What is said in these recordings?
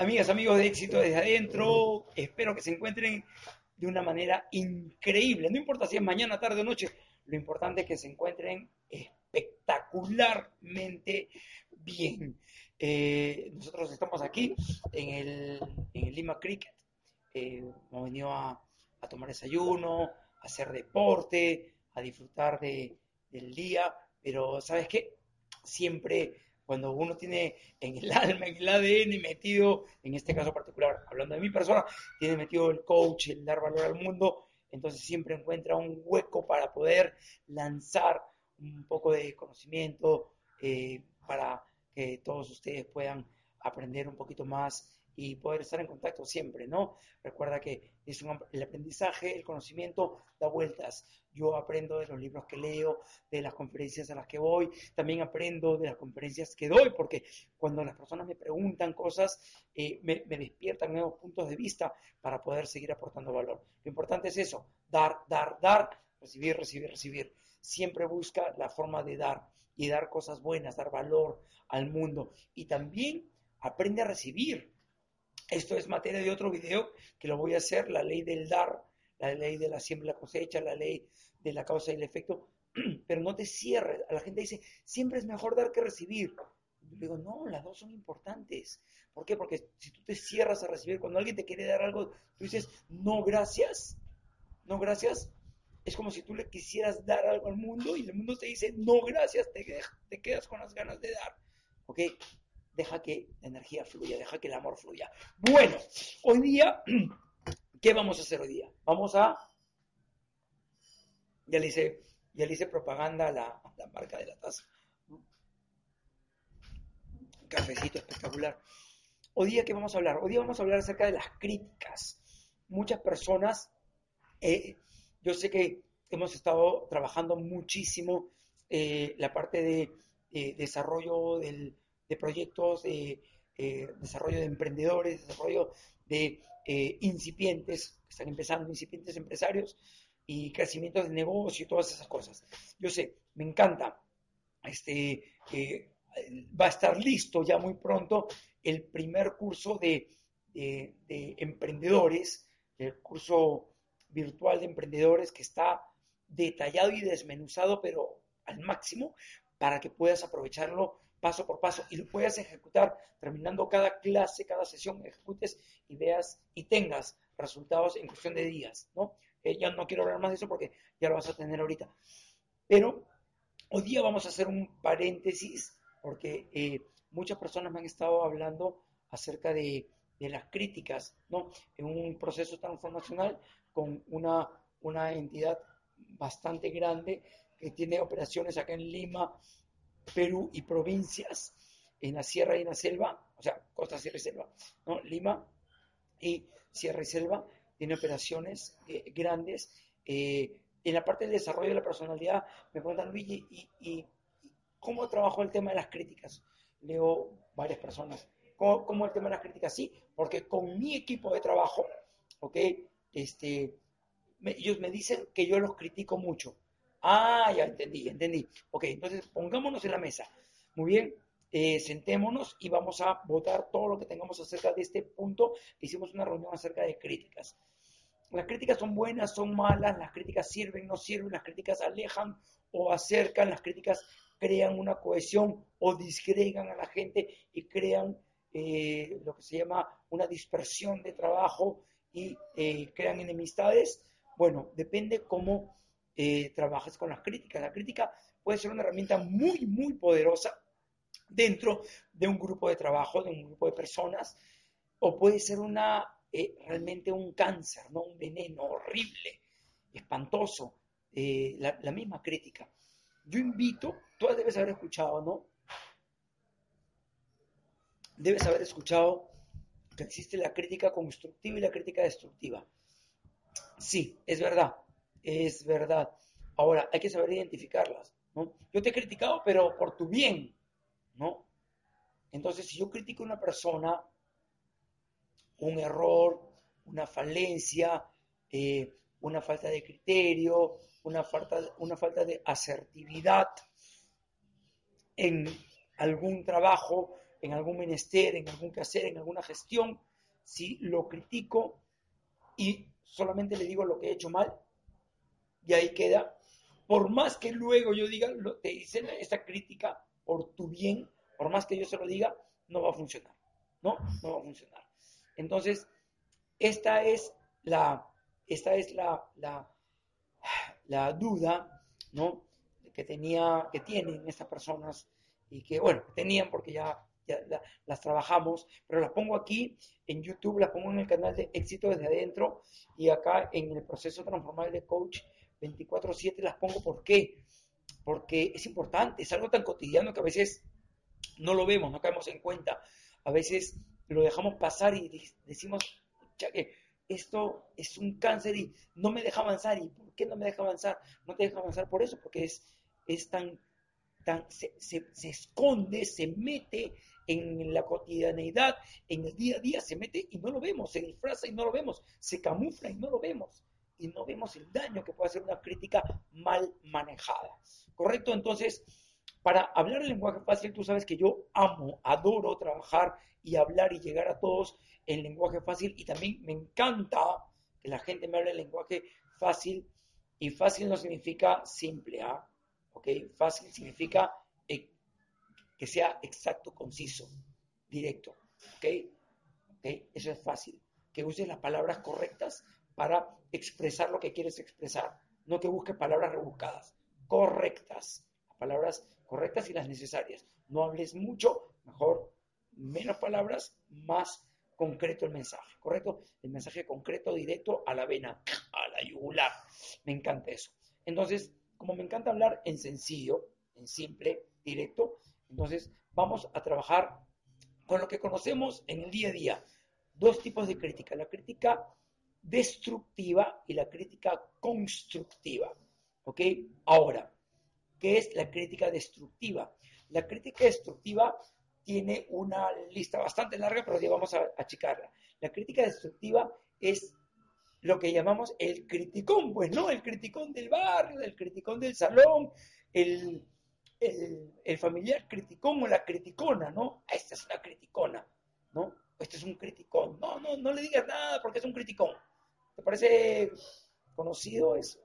Amigas, amigos de éxito desde adentro, espero que se encuentren de una manera increíble. No importa si es mañana, tarde o noche, lo importante es que se encuentren espectacularmente bien. Eh, nosotros estamos aquí en el, Lima Cricket. Eh, hemos venido a, tomar desayuno, a hacer deporte, a disfrutar de, del día, pero ¿sabes qué? Siempre cuando uno tiene en el alma, en el ADN metido, en este caso particular, hablando de mi persona, tiene metido el coach, el dar valor al mundo, entonces siempre encuentra un hueco para poder lanzar un poco de conocimiento eh, para que todos ustedes puedan aprender un poquito más y poder estar en contacto siempre, ¿no? Recuerda que es el aprendizaje, el conocimiento da vueltas. Yo aprendo de los libros que leo, de las conferencias a las que voy, también aprendo de las conferencias que doy, porque cuando las personas me preguntan cosas, eh, me, me despiertan nuevos puntos de vista para poder seguir aportando valor. Lo importante es eso, dar, dar, dar, recibir, recibir, recibir. Siempre busca la forma de dar y dar cosas buenas, dar valor al mundo. Y también aprende a recibir esto es materia de otro video que lo voy a hacer, la ley del dar, la ley de la siembra y la cosecha, la ley de la causa y el efecto, pero no te cierres. A la gente dice, siempre es mejor dar que recibir. Yo digo, no, las dos son importantes. ¿Por qué? Porque si tú te cierras a recibir, cuando alguien te quiere dar algo, tú dices, no, gracias, no, gracias. Es como si tú le quisieras dar algo al mundo y el mundo te dice, no, gracias, te, te quedas con las ganas de dar. ¿Ok? Deja que la energía fluya, deja que el amor fluya. Bueno, hoy día, ¿qué vamos a hacer hoy día? Vamos a, ya le hice, ya le hice propaganda a la, marca de la taza. cafecito espectacular. Hoy día, ¿qué vamos a hablar? Hoy día vamos a hablar acerca de las críticas. Muchas personas, eh, yo sé que hemos estado trabajando muchísimo eh, la parte de eh, desarrollo del de proyectos de eh, desarrollo de emprendedores, desarrollo de eh, incipientes, que están empezando, incipientes empresarios y crecimiento del negocio y todas esas cosas. Yo sé, me encanta. Este, va a estar listo ya muy pronto el primer curso de, de emprendedores, el curso virtual de emprendedores que está detallado y desmenuzado, pero al máximo, para que puedas aprovecharlo paso por paso y lo puedas ejecutar terminando cada clase, cada sesión, ejecutes y veas y tengas resultados en cuestión de días, ¿no? Eh, ya no quiero hablar más de eso porque ya lo vas a tener ahorita. Pero hoy día vamos a hacer un paréntesis porque eh, muchas personas me han estado hablando acerca de, de, las críticas, ¿no? En un proceso transformacional con una, una entidad bastante grande que tiene operaciones acá en Lima, Perú y provincias en la sierra y en la selva, o sea, costa, sierra y selva, ¿no? Lima y sierra y selva, tiene operaciones eh, grandes. Eh, en la parte del desarrollo de la personalidad, me preguntan, Luigi, ¿y, cómo trabajó el tema de las críticas? Leo varias personas. ¿Cómo, el tema de las críticas? Sí, porque con mi equipo de trabajo, ¿ok? Este, ellos me dicen que yo los critico mucho. Ah, ya entendí, entendí. Ok, entonces pongámonos en la mesa. Muy bien, eh, sentémonos y vamos a votar todo lo que tengamos acerca de este punto. Hicimos una reunión acerca de críticas. Las críticas son buenas, son malas, las críticas sirven, no sirven, las críticas alejan o acercan, las críticas crean una cohesión o disgregan a la gente y crean eh, lo que se llama una dispersión de trabajo y eh, crean enemistades. Bueno, depende cómo eh, trabajas con las críticas. La crítica puede ser una herramienta muy, muy poderosa dentro de un grupo de trabajo, de un grupo de personas, o puede ser una eh, realmente un cáncer, ¿no? un veneno horrible, espantoso, eh, la, la, misma crítica. Yo invito, tú debes haber escuchado, ¿no? Debes haber escuchado que existe la crítica constructiva y la crítica destructiva. Sí, es verdad es verdad. Ahora, hay que saber identificarlas, ¿no? Yo te he criticado, pero por tu bien, ¿no? Entonces, si yo critico a una persona, un error, una falencia, eh, una falta de criterio, una falta, una falta de asertividad en algún trabajo, en algún menester, en algún quehacer, en alguna gestión, si lo critico y solamente le digo lo que he hecho mal, y ahí queda. Por más que luego yo diga, te dicen esta crítica por tu bien, por más que yo se lo diga, no va a funcionar. ¿No? No va a funcionar. Entonces, esta es la, esta es la, la, duda, ¿no? Que tenía, que tienen estas personas y que, bueno, tenían porque ya, las trabajamos, pero las pongo aquí en YouTube, las pongo en el canal de Éxito desde adentro y acá en el proceso transformal de coach 24/7 las pongo. ¿Por qué? Porque es importante, es algo tan cotidiano que a veces no lo vemos, no caemos en cuenta. A veces lo dejamos pasar y decimos, que esto es un cáncer y no me deja avanzar. ¿Y por qué no me deja avanzar? No te deja avanzar por eso, porque es, es tan, tan se, se, esconde, se mete en la cotidianeidad, en el día a día, se mete y no lo vemos, se disfraza y no lo vemos, se camufla y no lo vemos. Y no vemos el daño que puede hacer una crítica mal manejada. ¿Correcto? Entonces, para hablar el lenguaje fácil, tú sabes que yo amo, adoro trabajar y hablar y llegar a todos en lenguaje fácil y también me encanta que la gente me hable el lenguaje fácil y fácil no significa simple, ¿ah? ¿ok? Fácil significa eh, que sea exacto, conciso, directo, ¿ok? Eso es fácil, que uses las palabras correctas para expresar lo que quieres expresar, no que busques palabras rebuscadas, correctas, palabras correctas y las necesarias. No hables mucho, mejor menos palabras, más concreto el mensaje, ¿correcto? El mensaje concreto, directo, a la vena, a la yugular. Me encanta eso. Entonces, como me encanta hablar en sencillo, en simple, directo, entonces vamos a trabajar con lo que conocemos en el día a día. Dos tipos de crítica, la crítica destructiva y la crítica constructiva. ¿Ok? Ahora, ¿Qué es la crítica destructiva? La crítica destructiva tiene una lista bastante larga, pero ya vamos a achicarla. La crítica destructiva es lo que llamamos el criticón, pues, ¿no? El criticón del barrio, el criticón del salón, el, el, familiar criticón o la criticona, ¿no? Esta es una criticona, ¿no? Este es un criticón. No, no, no le digas nada porque es un criticón. ¿Te parece conocido eso?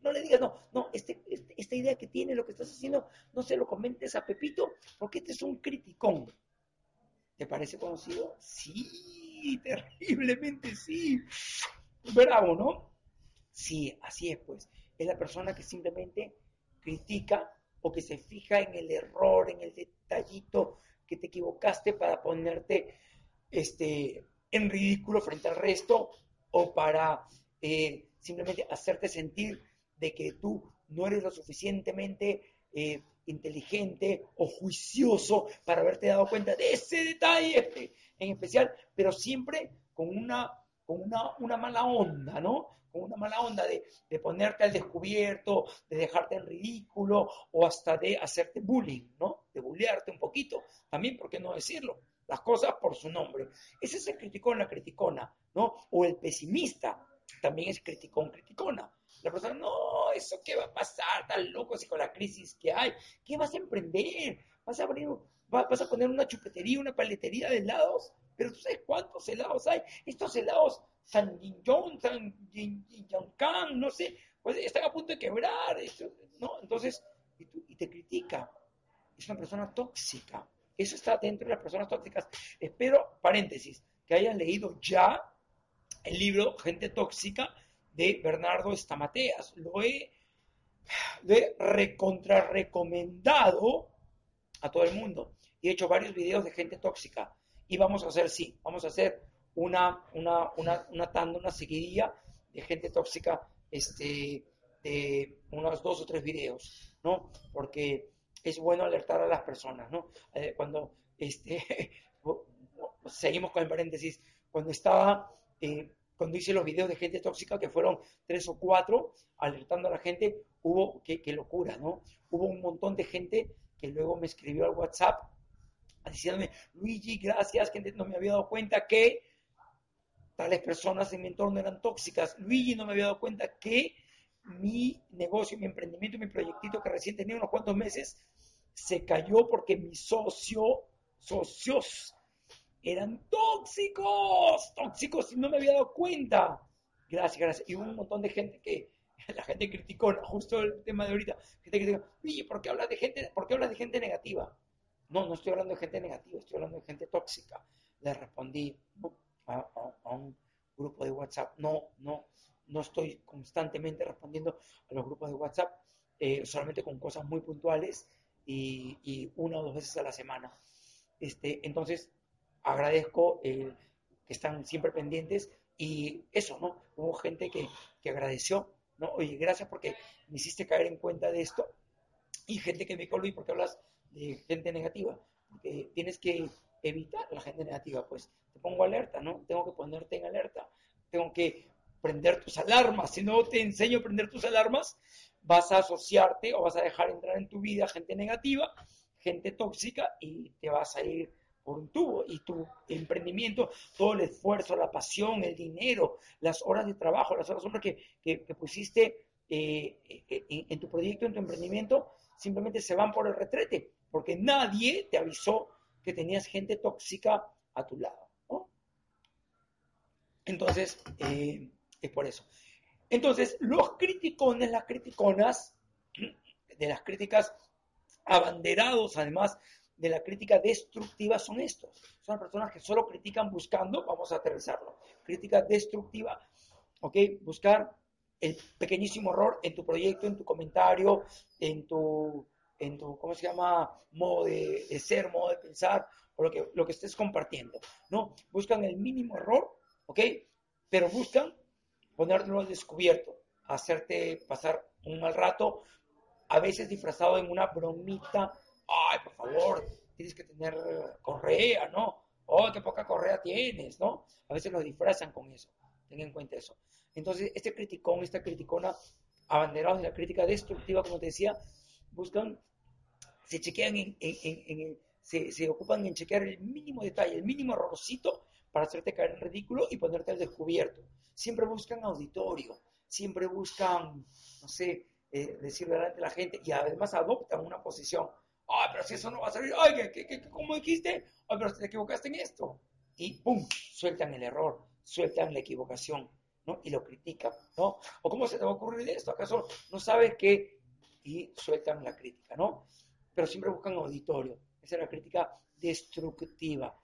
No le digas, no, no, este, este, esta idea que tiene, lo que estás haciendo, no se lo comentes a Pepito, porque este es un criticón. ¿Te parece conocido? Sí, terriblemente sí. Bravo, ¿no? Sí, así es, pues. Es la persona que simplemente critica o que se fija en el error, en el detallito que te equivocaste para ponerte este, en ridículo frente al resto o para eh, simplemente hacerte sentir de que tú no eres lo suficientemente eh, inteligente o juicioso para haberte dado cuenta de ese detalle en especial, pero siempre con una, con una, una mala onda, ¿no? Con una mala onda de, de, ponerte al descubierto, de dejarte en ridículo o hasta de hacerte bullying, ¿no? De bullearte un poquito. También, ¿por qué no decirlo? Las cosas por su nombre. Ese es el criticón, la criticona, ¿no? O el pesimista también es criticón, criticona. La persona, no, eso qué va a pasar, tan loco si con la crisis que hay, ¿qué vas a emprender? ¿Vas a abrir, vas a poner una chupetería, una paletería de helados? Pero tú sabes cuántos helados hay. Estos helados, San Jinjong, San Kang, no sé, pues están a punto de quebrar, ¿no? Entonces, y, y te critica. Es una persona tóxica. Eso está dentro de las personas tóxicas. Espero, paréntesis, que hayan leído ya el libro Gente Tóxica de Bernardo Estamateas. Lo he, de recontra recomendado a todo el mundo. Y he hecho varios videos de gente tóxica. Y vamos a hacer, sí, vamos a hacer una, una, una, una tanda, una seguidilla de gente tóxica este, de unos dos o tres videos, ¿no? Porque es bueno alertar a las personas, ¿no? Eh, cuando, este, seguimos con el paréntesis, cuando estaba eh, cuando hice los videos de gente tóxica, que fueron tres o cuatro, alertando a la gente, hubo, qué, locura, ¿no? Hubo un montón de gente que luego me escribió al WhatsApp diciéndome, Luigi, gracias, que no me había dado cuenta que tales personas en mi entorno eran tóxicas. Luigi no me había dado cuenta que mi negocio, mi emprendimiento, mi proyectito que recién tenía unos cuantos meses, se cayó porque mi socio socios eran tóxicos, tóxicos y no me había dado cuenta. Gracias, gracias. Y un montón de gente que, la gente criticó, justo el tema de ahorita, gente que dijo, ¿por qué hablas de gente, por qué hablas de gente negativa? No, no estoy hablando de gente negativa, estoy hablando de gente tóxica. Le respondí a, un grupo de WhatsApp, no, no, no estoy constantemente respondiendo a los grupos de WhatsApp, eh, solamente con cosas muy puntuales y, y, una o dos veces a la semana. Este, entonces, agradezco que están siempre pendientes y eso, ¿no? Hubo gente que, que agradeció, ¿no? Oye, gracias porque me hiciste caer en cuenta de esto y gente que me dijo, Luis, ¿por hablas de gente negativa? Porque tienes que evitar la gente negativa, pues te pongo alerta, ¿no? Tengo que ponerte en alerta, tengo que prender tus alarmas, si no te enseño a prender tus alarmas, vas a asociarte o vas a dejar entrar en tu vida gente negativa, gente tóxica y te vas a ir por un tubo y tu emprendimiento, todo el esfuerzo, la pasión, el dinero, las horas de trabajo, las horas que, que, pusiste eh, eh, en, tu proyecto, en tu emprendimiento, simplemente se van por el retrete, porque nadie te avisó que tenías gente tóxica a tu lado. Entonces, eh, es por eso. Entonces, los criticones, las criticonas, de las críticas abanderados, además de la crítica destructiva son estos. Son personas que solo critican buscando, vamos a aterrizarlo, crítica destructiva, ¿ok? Buscar el pequeñísimo error en tu proyecto, en tu comentario, en tu, en tu ¿cómo se llama? Modo de, ser, modo de pensar, o lo que, lo que estés compartiendo, ¿no? Buscan el mínimo error, ¿ok? Pero buscan ponértelo al descubierto, hacerte pasar un mal rato, a veces disfrazado en una bromita ay, por favor, tienes que tener correa, ¿no? Oh, qué poca correa tienes, ¿no? A veces lo disfrazan con eso. Ten en cuenta eso. Entonces, este criticón, esta criticona, abanderados de la crítica destructiva, como te decía, buscan, se chequean en, en, se, se, ocupan en chequear el mínimo detalle, el mínimo errorcito para hacerte caer en ridículo y ponerte al descubierto. Siempre buscan auditorio, siempre buscan, no sé, eh, delante de la gente y además adoptan una posición ay, pero si eso no va a salir, ay, ¿qué, qué, cómo dijiste? Ay, pero te equivocaste en esto. Y pum, sueltan el error, sueltan la equivocación, ¿no? Y lo critican, ¿no? ¿O cómo se te va a ocurrir esto? ¿Acaso no sabes qué? Y sueltan la crítica, ¿no? Pero siempre buscan auditorio. Esa es la crítica destructiva.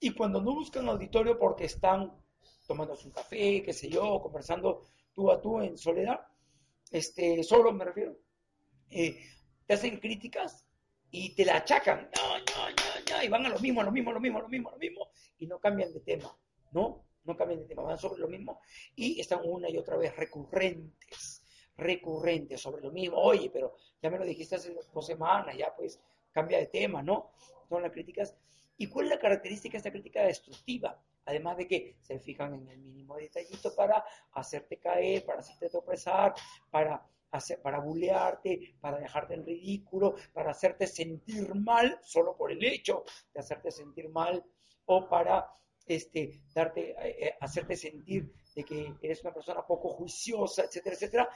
Y cuando no buscan auditorio porque están tomándose un café, qué sé yo, conversando tú a tú en soledad, este, solo me refiero, eh, te hacen críticas y te la achacan, no, no, no, no, y van a lo mismo, a lo mismo, a lo mismo, a lo mismo, lo mismo, y no cambian de tema, ¿no? No cambian de tema, van sobre lo mismo y están una y otra vez recurrentes, recurrentes sobre lo mismo. Oye, pero ya me lo dijiste hace dos semanas, ya pues cambia de tema, ¿no? Son las críticas. ¿Y cuál es la característica de esta crítica destructiva? Además de que se fijan en el mínimo detallito para hacerte caer, para hacerte tropezar, para para bulearte, para dejarte en ridículo, para hacerte sentir mal solo por el hecho de hacerte sentir mal o para este, darte, eh, eh, hacerte sentir de que eres una persona poco juiciosa, etcétera, etcétera.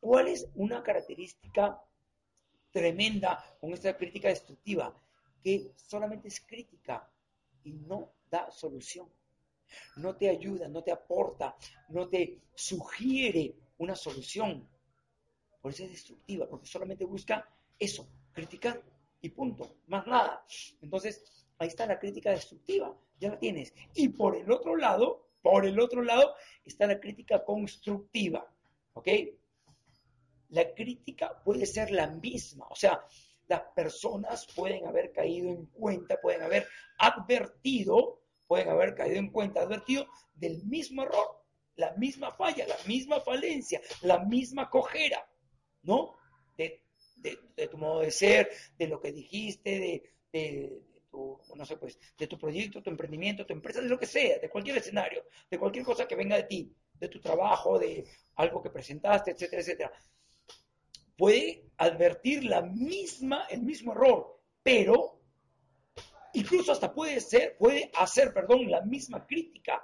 ¿Cuál es una característica tremenda con esta crítica destructiva? Que solamente es crítica y no da solución. No te ayuda, no te aporta, no te sugiere una solución por eso es destructiva, porque solamente busca eso, criticar y punto, más nada. Entonces, ahí está la crítica destructiva, ya la tienes. Y por el otro lado, por el otro lado, está la crítica constructiva, ¿ok? La crítica puede ser la misma, o sea, las personas pueden haber caído en cuenta, pueden haber advertido, pueden haber caído en cuenta, advertido del mismo error, la misma falla, la misma falencia, la misma cojera. ¿No? De, tu modo de ser, de lo que dijiste, de, tu, no sé, pues, de tu proyecto, tu emprendimiento, tu empresa, de lo que sea, de cualquier escenario, de cualquier cosa que venga de ti, de tu trabajo, de algo que presentaste, etcétera, etcétera. Puede advertir la misma, el mismo error, pero incluso hasta puede ser, puede hacer, perdón, la misma crítica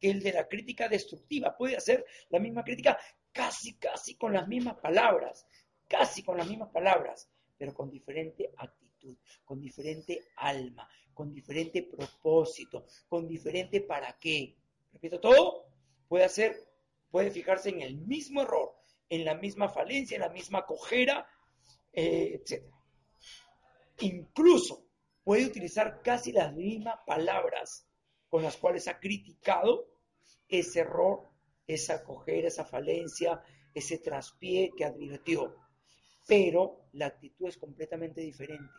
que el de la crítica destructiva, puede hacer la misma crítica casi, casi con las mismas palabras, casi con las mismas palabras, pero con diferente actitud, con diferente alma, con diferente propósito, con diferente para qué. Repito, todo puede hacer, puede fijarse en el mismo error, en la misma falencia, en la misma cojera, eh, etc. Incluso puede utilizar casi las mismas palabras con las cuales ha criticado ese error, esa cojera, esa falencia, ese traspié que advirtió. Pero la actitud es completamente diferente.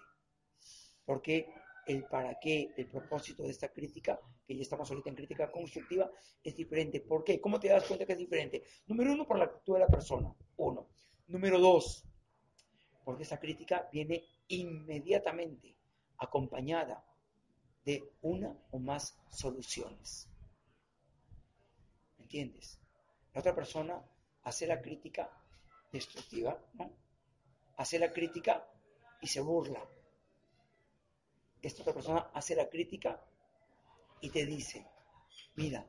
Porque el para qué, el propósito de esta crítica, que ya estamos ahorita en crítica constructiva, es diferente. ¿Por qué? ¿Cómo te das cuenta que es diferente? Número uno, por la actitud de la persona. Uno. Número dos, porque esa crítica viene inmediatamente acompañada de una o más soluciones. La otra persona hace la crítica destructiva. Hace la crítica y se burla. Esta otra persona hace la crítica y te dice, mira,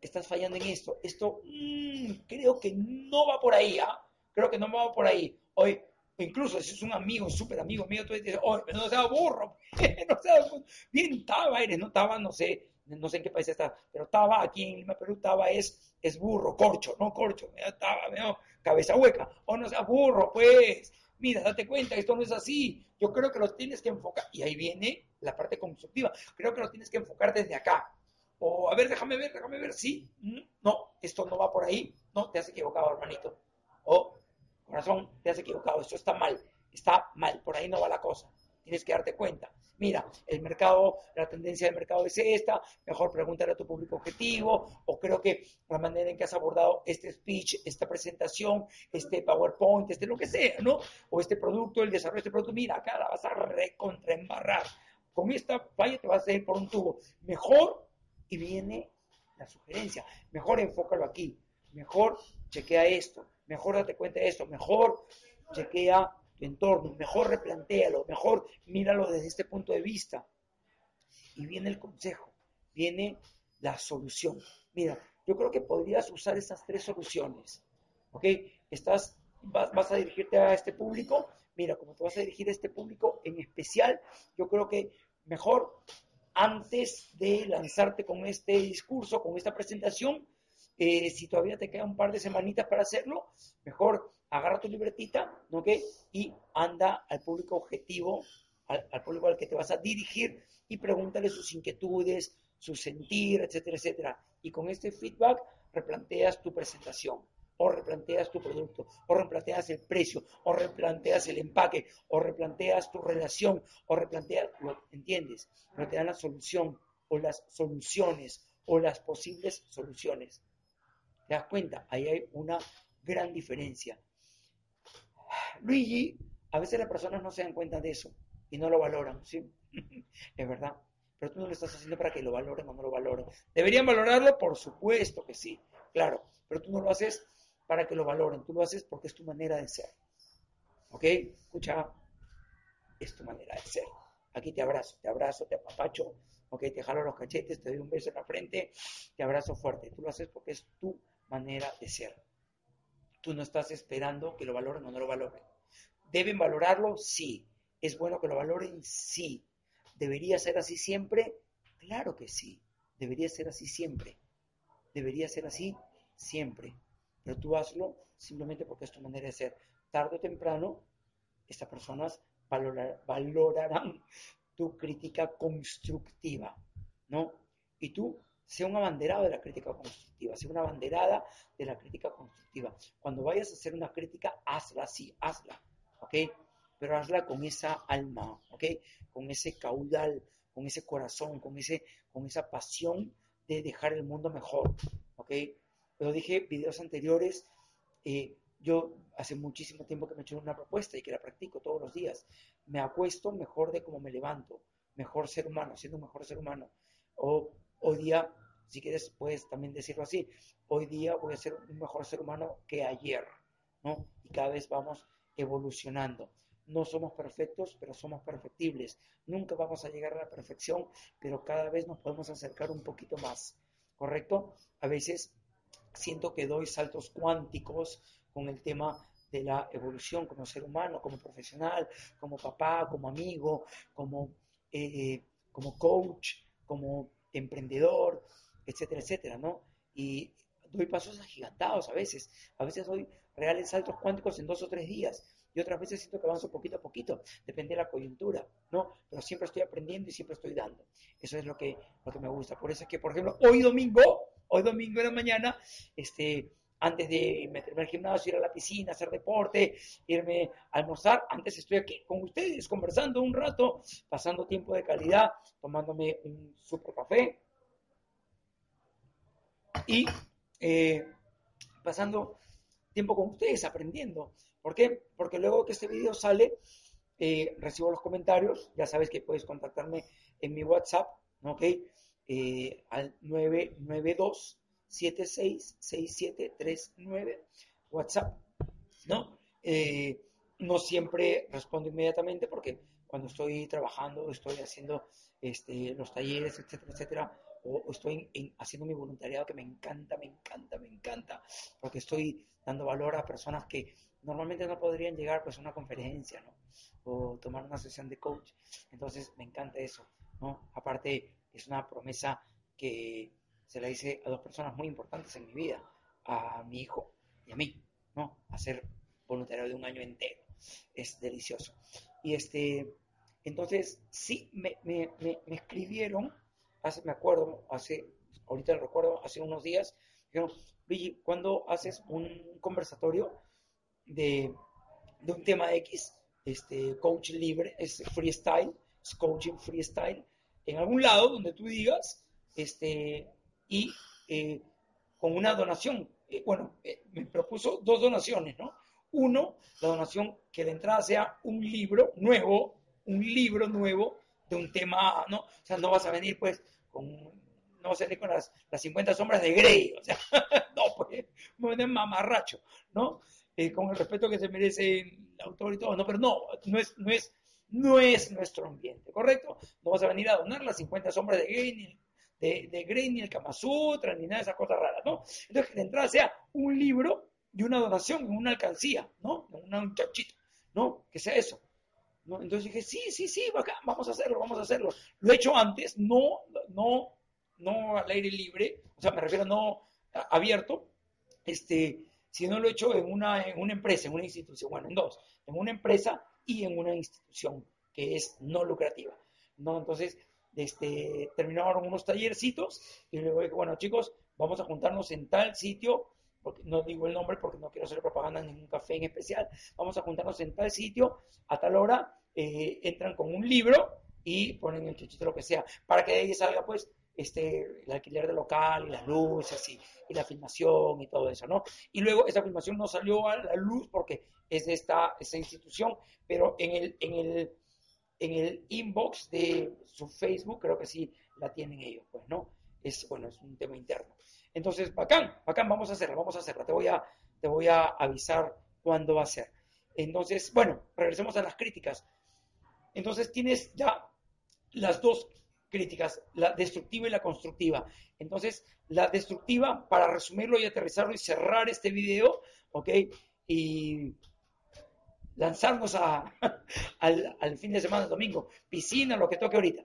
estás fallando en esto, esto mmm, creo que no va por ahí, ¿ah? Creo que no va por ahí. Hoy incluso si es un amigo, súper amigo mío, tú dices, no sea burro, no sea, bien Taba eres, no Taba, no sé, no sé en qué país está, pero Taba aquí en Lima, Perú, Taba es, es burro, corcho, no corcho, Taba, no, cabeza hueca, o oh, no sea burro, pues, mira, date cuenta, esto no es así, yo creo que lo tienes que enfocar, y ahí viene la parte constructiva, creo que lo tienes que enfocar desde acá, o a ver, déjame ver, déjame ver, sí, mm, no, esto no va por ahí, no, te has equivocado, hermanito, o corazón, te has equivocado, esto está mal, está mal, por ahí no va la cosa, tienes que darte cuenta. Mira, el mercado, la tendencia del mercado es esta, mejor pregúntale a tu público objetivo, o creo que la manera en que has abordado este speech, esta presentación, este PowerPoint, este lo que sea, ¿no? O este producto, el desarrollo de este producto, mira, acá la vas a recontraembarrar. Con esta falla te vas a ir por un tubo. Mejor, y viene la sugerencia, mejor enfócalo aquí, mejor chequea esto, mejor date cuenta de esto, mejor chequea tu entorno, mejor replantéalo, mejor míralo desde este punto de vista. Y viene el consejo, viene la solución. Mira, yo creo que podrías usar estas tres soluciones. ¿Ok? Estás, vas, vas a dirigirte a este público. Mira, como te vas a dirigir a este público en especial, yo creo que mejor antes de lanzarte con este discurso, con esta presentación, eh, si todavía te queda un par de semanitas para hacerlo, mejor agarra tu libretita, ¿ok? Y anda al público objetivo, al, público al que te vas a dirigir y pregúntale sus inquietudes, su sentir, etcétera, etcétera. Y con este feedback replanteas tu presentación, o replanteas tu producto, o replanteas el precio, o replanteas el empaque, o replanteas tu relación, o replanteas, ¿lo entiendes? Pero te dan la solución, o las soluciones, o las posibles soluciones. ¿Te das cuenta? Ahí hay una gran diferencia. Luigi, a veces las personas no se dan cuenta de eso y no lo valoran, ¿sí? es verdad. Pero tú no lo estás haciendo para que lo valoren o no lo valoren. ¿Deberían valorarlo? Por supuesto que sí, claro. Pero tú no lo haces para que lo valoren, tú lo haces porque es tu manera de ser. ¿Ok? Escucha, es tu manera de ser. Aquí te abrazo, te abrazo, te apapacho, ¿ok? Te jalo los cachetes, te doy un beso en la frente, te abrazo fuerte. Tú lo haces porque es tu manera de ser. Tú no estás esperando que lo valoren o no lo valoren. ¿Deben valorarlo? Sí. ¿Es bueno que lo valoren? Sí. ¿Debería ser así siempre? Claro que sí. Debería ser así siempre. Debería ser así siempre. Pero tú hazlo simplemente porque es tu manera de ser. Tarde o temprano, estas personas valorarán tu crítica constructiva, ¿no? Y tú sea un abanderado de la crítica constructiva, sea una abanderada de la crítica constructiva. Cuando vayas a hacer una crítica, hazla así, hazla, ¿ok? Pero hazla con esa alma, ¿ok? Con ese caudal, con ese corazón, con, ese, con esa pasión de dejar el mundo mejor, ¿ok? Pero dije videos anteriores, eh, yo hace muchísimo tiempo que me he hecho una propuesta y que la practico todos los días. Me acuesto mejor de cómo me levanto, mejor ser humano, siendo un mejor ser humano. O hoy día, si quieres, puedes también decirlo así, hoy día voy a ser un mejor ser humano que ayer, ¿no? Y cada vez vamos evolucionando. No somos perfectos, pero somos perfectibles. Nunca vamos a llegar a la perfección, pero cada vez nos podemos acercar un poquito más, ¿correcto? A veces siento que doy saltos cuánticos con el tema de la evolución como ser humano, como profesional, como papá, como amigo, como eh, como coach, como emprendedor, etcétera, etcétera, ¿no? Y doy pasos agigantados a veces. A veces doy reales saltos cuánticos en dos o tres días. Y otras veces siento que avanzo poquito a poquito. Depende de la coyuntura, ¿no? Pero siempre estoy aprendiendo y siempre estoy dando. Eso es lo que, lo que me gusta. Por eso es que, por ejemplo, hoy domingo, hoy domingo en la mañana, este, antes de meterme al gimnasio, ir a la piscina, hacer deporte, irme a almorzar, antes estoy aquí con ustedes conversando un rato, pasando tiempo de calidad, tomándome un super café y eh, pasando tiempo con ustedes, aprendiendo. ¿Por qué? Porque luego que este video sale, eh, recibo los comentarios, ya sabes que puedes contactarme en mi WhatsApp, ¿ok? Eh, al 992 766739 WhatsApp, ¿no? Eh, no siempre respondo inmediatamente porque cuando estoy trabajando, estoy haciendo este, los talleres, etcétera, etcétera, o, estoy haciendo mi voluntariado que me encanta, me encanta, me encanta, porque estoy dando valor a personas que normalmente no podrían llegar pues a una conferencia, ¿no? O tomar una sesión de coach. Entonces me encanta eso, ¿no? Aparte es una promesa que se la hice a dos personas muy importantes en mi vida, a mi hijo y a mí, ¿no? Hacer voluntario de un año entero. Es delicioso. Y este, entonces, sí, me, me, me, escribieron, hace, me acuerdo, hace, ahorita lo recuerdo, hace unos días, dijeron, Luigi, ¿cuándo haces un conversatorio de, de un tema X? Este, coach libre, es freestyle, es coaching freestyle, en algún lado donde tú digas, este, y eh, con una donación. Eh, bueno, eh, me propuso dos donaciones, ¿no? Uno, la donación que la entrada sea un libro nuevo, un libro nuevo de un tema, ¿no? O sea, no vas a venir pues con, no vas a venir con las, las 50 sombras de Grey, o sea, no, pues, me mamarracho, ¿no? con el respeto que se merece el autor y todo, no, pero no, no es, no es, no es nuestro ambiente, ¿correcto? No vas a venir a donar las 50 sombras de Grey ni de, de Grey, ni el Kama Sutra, ni nada de esas cosas raras, ¿no? Entonces, que la entrada sea un libro y una donación en una alcancía, ¿no? En un chachito, ¿no? Que sea eso. Entonces dije, sí, sí, sí, vamos a hacerlo, vamos a hacerlo. Lo he hecho antes, no, no, no al aire libre, o sea, me refiero no abierto, este, sino lo he hecho en una, en una empresa, en una institución, bueno, en dos, en una empresa y en una institución que es no lucrativa, ¿no? Entonces, este, terminaron unos tallercitos y luego dije, bueno chicos, vamos a juntarnos en tal sitio, porque no digo el nombre porque no quiero hacer propaganda en ningún café en especial, vamos a juntarnos en tal sitio a tal hora, eh, entran con un libro y ponen el chuchito lo que sea, para que de ahí salga pues este, el alquiler del local y las luces y, y, la filmación y todo eso, ¿no? Y luego esa filmación no salió a la luz porque es de esta, esta institución, pero en el, en el en el inbox de su Facebook, creo que sí la tienen ellos, pues, ¿no? Es, bueno, es un tema interno. Entonces, bacán, bacán, vamos a hacerla, vamos a hacerla. Te voy a, te voy a avisar cuándo va a ser. Entonces, bueno, regresemos a las críticas. Entonces, tienes ya las dos críticas, la destructiva y la constructiva. Entonces, la destructiva, para resumirlo y aterrizarlo y cerrar este video, ¿ok? Y lanzarnos al, fin de semana, domingo, piscina, lo que toque ahorita.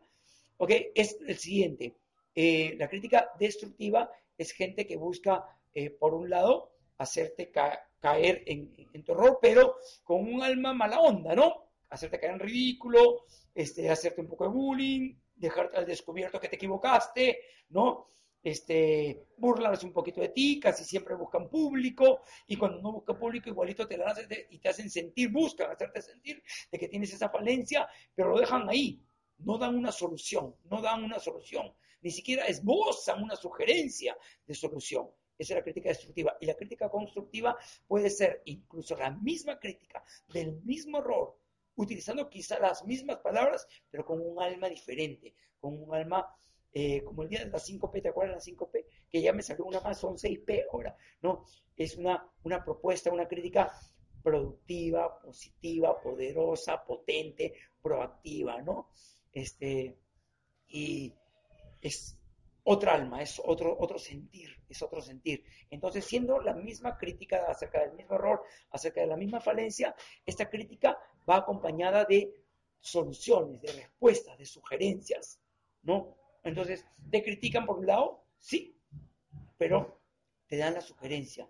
¿Ok? Es el siguiente. Eh, la crítica destructiva es gente que busca, eh, por un lado, hacerte caer en, tu error, pero con un alma mala onda, ¿no? Hacerte caer en ridículo, este, hacerte un poco de bullying, dejarte al descubierto que te equivocaste, ¿no? este, burlarse un poquito de ti, casi siempre buscan público, y cuando no buscan público, igualito te la y te hacen sentir, buscan hacerte sentir de que tienes esa falencia, pero lo dejan ahí, no dan una solución, no dan una solución, ni siquiera esbozan una sugerencia de solución. Esa es la crítica destructiva. Y la crítica constructiva puede ser incluso la misma crítica del mismo error, utilizando quizá las mismas palabras, pero con un alma diferente, con un alma eh, como el día de las 5P, ¿te acuerdas de las 5P? Que ya me salió una más, son 6P ahora, ¿no? Es una, una propuesta, una crítica productiva, positiva, poderosa, potente, proactiva, ¿no? Este, y es otra alma, es otro, otro sentir, es otro sentir. Entonces, siendo la misma crítica acerca del mismo error, acerca de la misma falencia, esta crítica va acompañada de soluciones, de respuestas, de sugerencias, ¿no? Entonces, ¿te critican por un lado? Sí, pero te dan la sugerencia,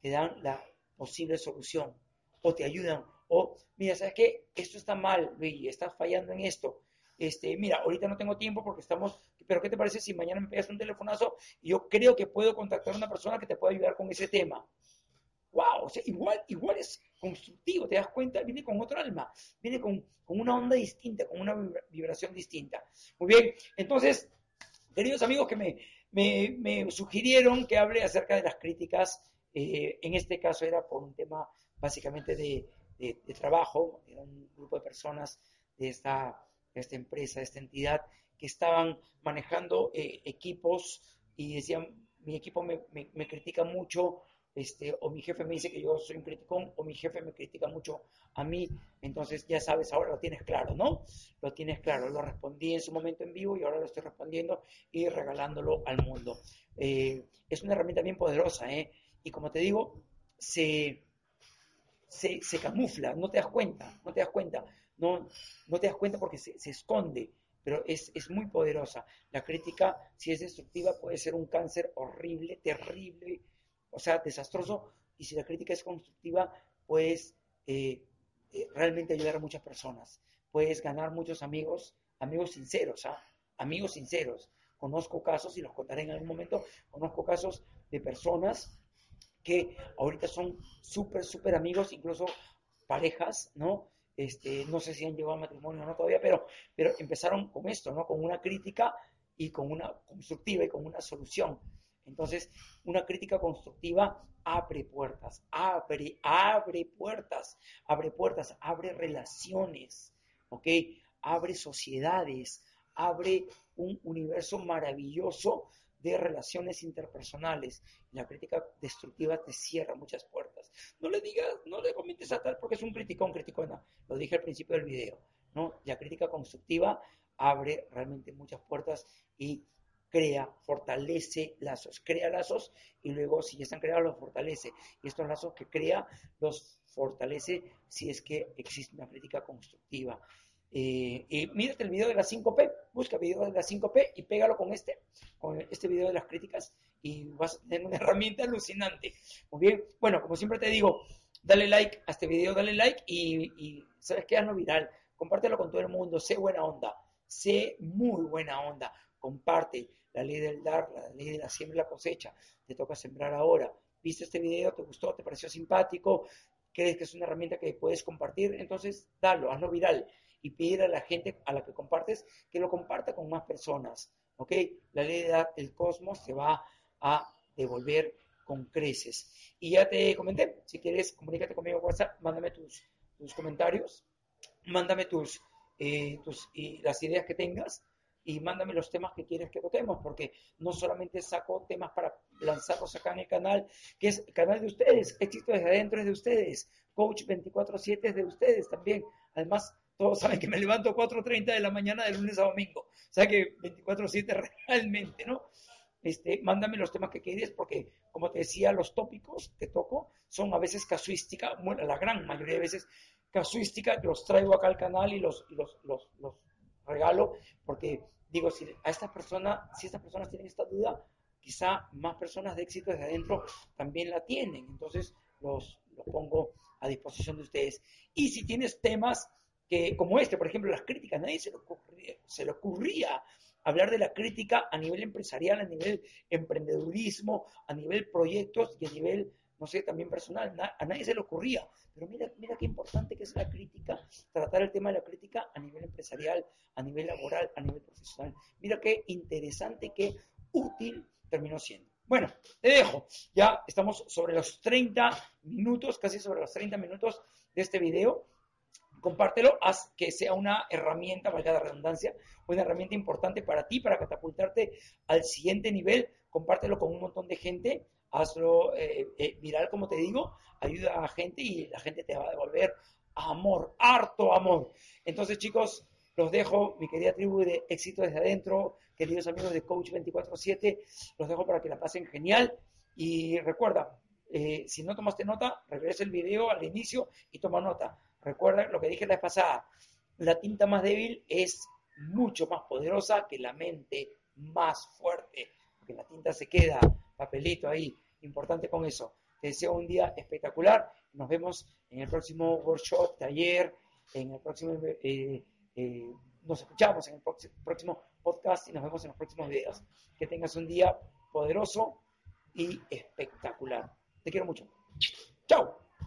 te dan la posible solución, o te ayudan, o, mira, ¿sabes qué? Esto está mal, Luigi, estás fallando en esto. Este, mira, ahorita no tengo tiempo porque estamos, pero ¿qué te parece si mañana me pegas un telefonazo y yo creo que puedo contactar a una persona que te pueda ayudar con ese tema? wow, o sea, igual, igual es constructivo, te das cuenta, viene con otro alma, viene con, una onda distinta, con una vibración distinta. Muy bien, entonces, queridos amigos que me, me, sugirieron que hable acerca de las críticas, eh, en este caso era por un tema básicamente de, trabajo, era un grupo de personas de esta, esta empresa, esta entidad, que estaban manejando eh, equipos y decían, mi equipo me, me critica mucho este, o mi jefe me dice que yo soy un criticón, o mi jefe me critica mucho a mí, entonces ya sabes, ahora lo tienes claro, ¿no? Lo tienes claro, lo respondí en su momento en vivo y ahora lo estoy respondiendo y regalándolo al mundo. Eh, es una herramienta bien poderosa, ¿eh? Y como te digo, se, se, camufla, no te das cuenta, no te das cuenta, no, no te das cuenta porque se, se esconde, pero es, es, muy poderosa. La crítica, si es destructiva, puede ser un cáncer horrible, terrible, o sea, desastroso, y si la crítica es constructiva, puedes eh, eh, realmente ayudar a muchas personas, puedes ganar muchos amigos, amigos sinceros, ¿ah? amigos sinceros. Conozco casos, y los contaré en algún momento, conozco casos de personas que ahorita son súper, súper amigos, incluso parejas, ¿no? Este, no sé si han llegado a matrimonio o no todavía, pero, pero empezaron con esto, ¿no? Con una crítica y con una constructiva y con una solución. Entonces, una crítica constructiva abre puertas, abre, abre puertas, abre puertas, abre relaciones. Abre sociedades, abre un universo maravilloso de relaciones interpersonales. La crítica destructiva te cierra muchas puertas. No le digas, no le comentes a tal porque es un criticón, criticona. Lo dije al principio del video, ¿no? La crítica constructiva abre realmente muchas puertas y crea, fortalece lazos, crea lazos y luego si ya están creados los fortalece. Y estos lazos que crea los fortalece si es que existe una crítica constructiva. Eh, y mírate el video de las 5P, busca el video de las 5P y pégalo con este, con este video de las críticas y vas a tener una herramienta alucinante. Muy bien, bueno, como siempre te digo, dale like a este video, dale like y, sabes qué, hazlo viral, compártelo con todo el mundo, sé buena onda, sé muy buena onda, comparte la ley del dar, la ley de la siembra y la cosecha. Te toca sembrar ahora. ¿Viste este video? ¿Te gustó? ¿Te pareció simpático? ¿Crees que es una herramienta que puedes compartir? Entonces, dalo, hazlo viral y pide a la gente a la que compartes que lo comparta con más personas. ¿Ok? La ley de dar, el cosmos te va a devolver con creces. Y ya te comenté, si quieres, comunícate conmigo por WhatsApp, mándame tus, tus comentarios, mándame tus, eh, tus y las ideas que tengas y mándame los temas que quieres que toquemos, porque no solamente saco temas para lanzarlos acá en el canal, que es el canal de ustedes, éxito desde adentro es de ustedes, Coach 24/7 es de ustedes también. Además, todos saben que me levanto 4.30 de la mañana de lunes a domingo, o sea que 24/7 realmente, ¿no? Este, mándame los temas que quieres, porque como te decía, los tópicos que toco son a veces casuística, bueno, la gran mayoría de veces casuística, los traigo acá al canal y los, los, los regalo, porque digo, si a esta persona, si estas personas tienen esta duda, quizá más personas de éxito desde adentro también la tienen. Entonces los, los pongo a disposición de ustedes. Y si tienes temas que, como este, por ejemplo, las críticas, nadie se le se le ocurría hablar de la crítica a nivel empresarial, a nivel emprendedurismo, a nivel proyectos y a nivel, no sé, también personal. a nadie se le ocurría. Pero mira, mira qué importante que es la crítica, tratar el tema de la crítica a nivel empresarial, a nivel laboral, a nivel profesional. Mira qué interesante, qué útil terminó siendo. Bueno, te dejo. Ya estamos sobre los 30 minutos, casi sobre los 30 minutos de este video. Compártelo, haz que sea una herramienta, valga la redundancia, una herramienta importante para ti, para catapultarte al siguiente nivel. Compártelo con un montón de gente hazlo eh, eh, como te digo, ayuda a gente y la gente te va a devolver amor, harto amor. Entonces, chicos, los dejo, mi querida tribu de éxito desde adentro, queridos amigos de Coach 24-7, los dejo para que la pasen genial. Y recuerda, eh, si no tomaste nota, regresa el video al inicio y toma nota. Recuerda lo que dije la vez pasada, la tinta más débil es mucho más poderosa que la mente más fuerte, porque la tinta se queda, papelito ahí, importante con eso. Te deseo un día espectacular, nos vemos en el próximo workshop, taller, en el próximo, eh, eh, nos escuchamos en el próximo podcast y nos vemos en los próximos videos. Que tengas un día poderoso y espectacular. Te quiero mucho. Chao.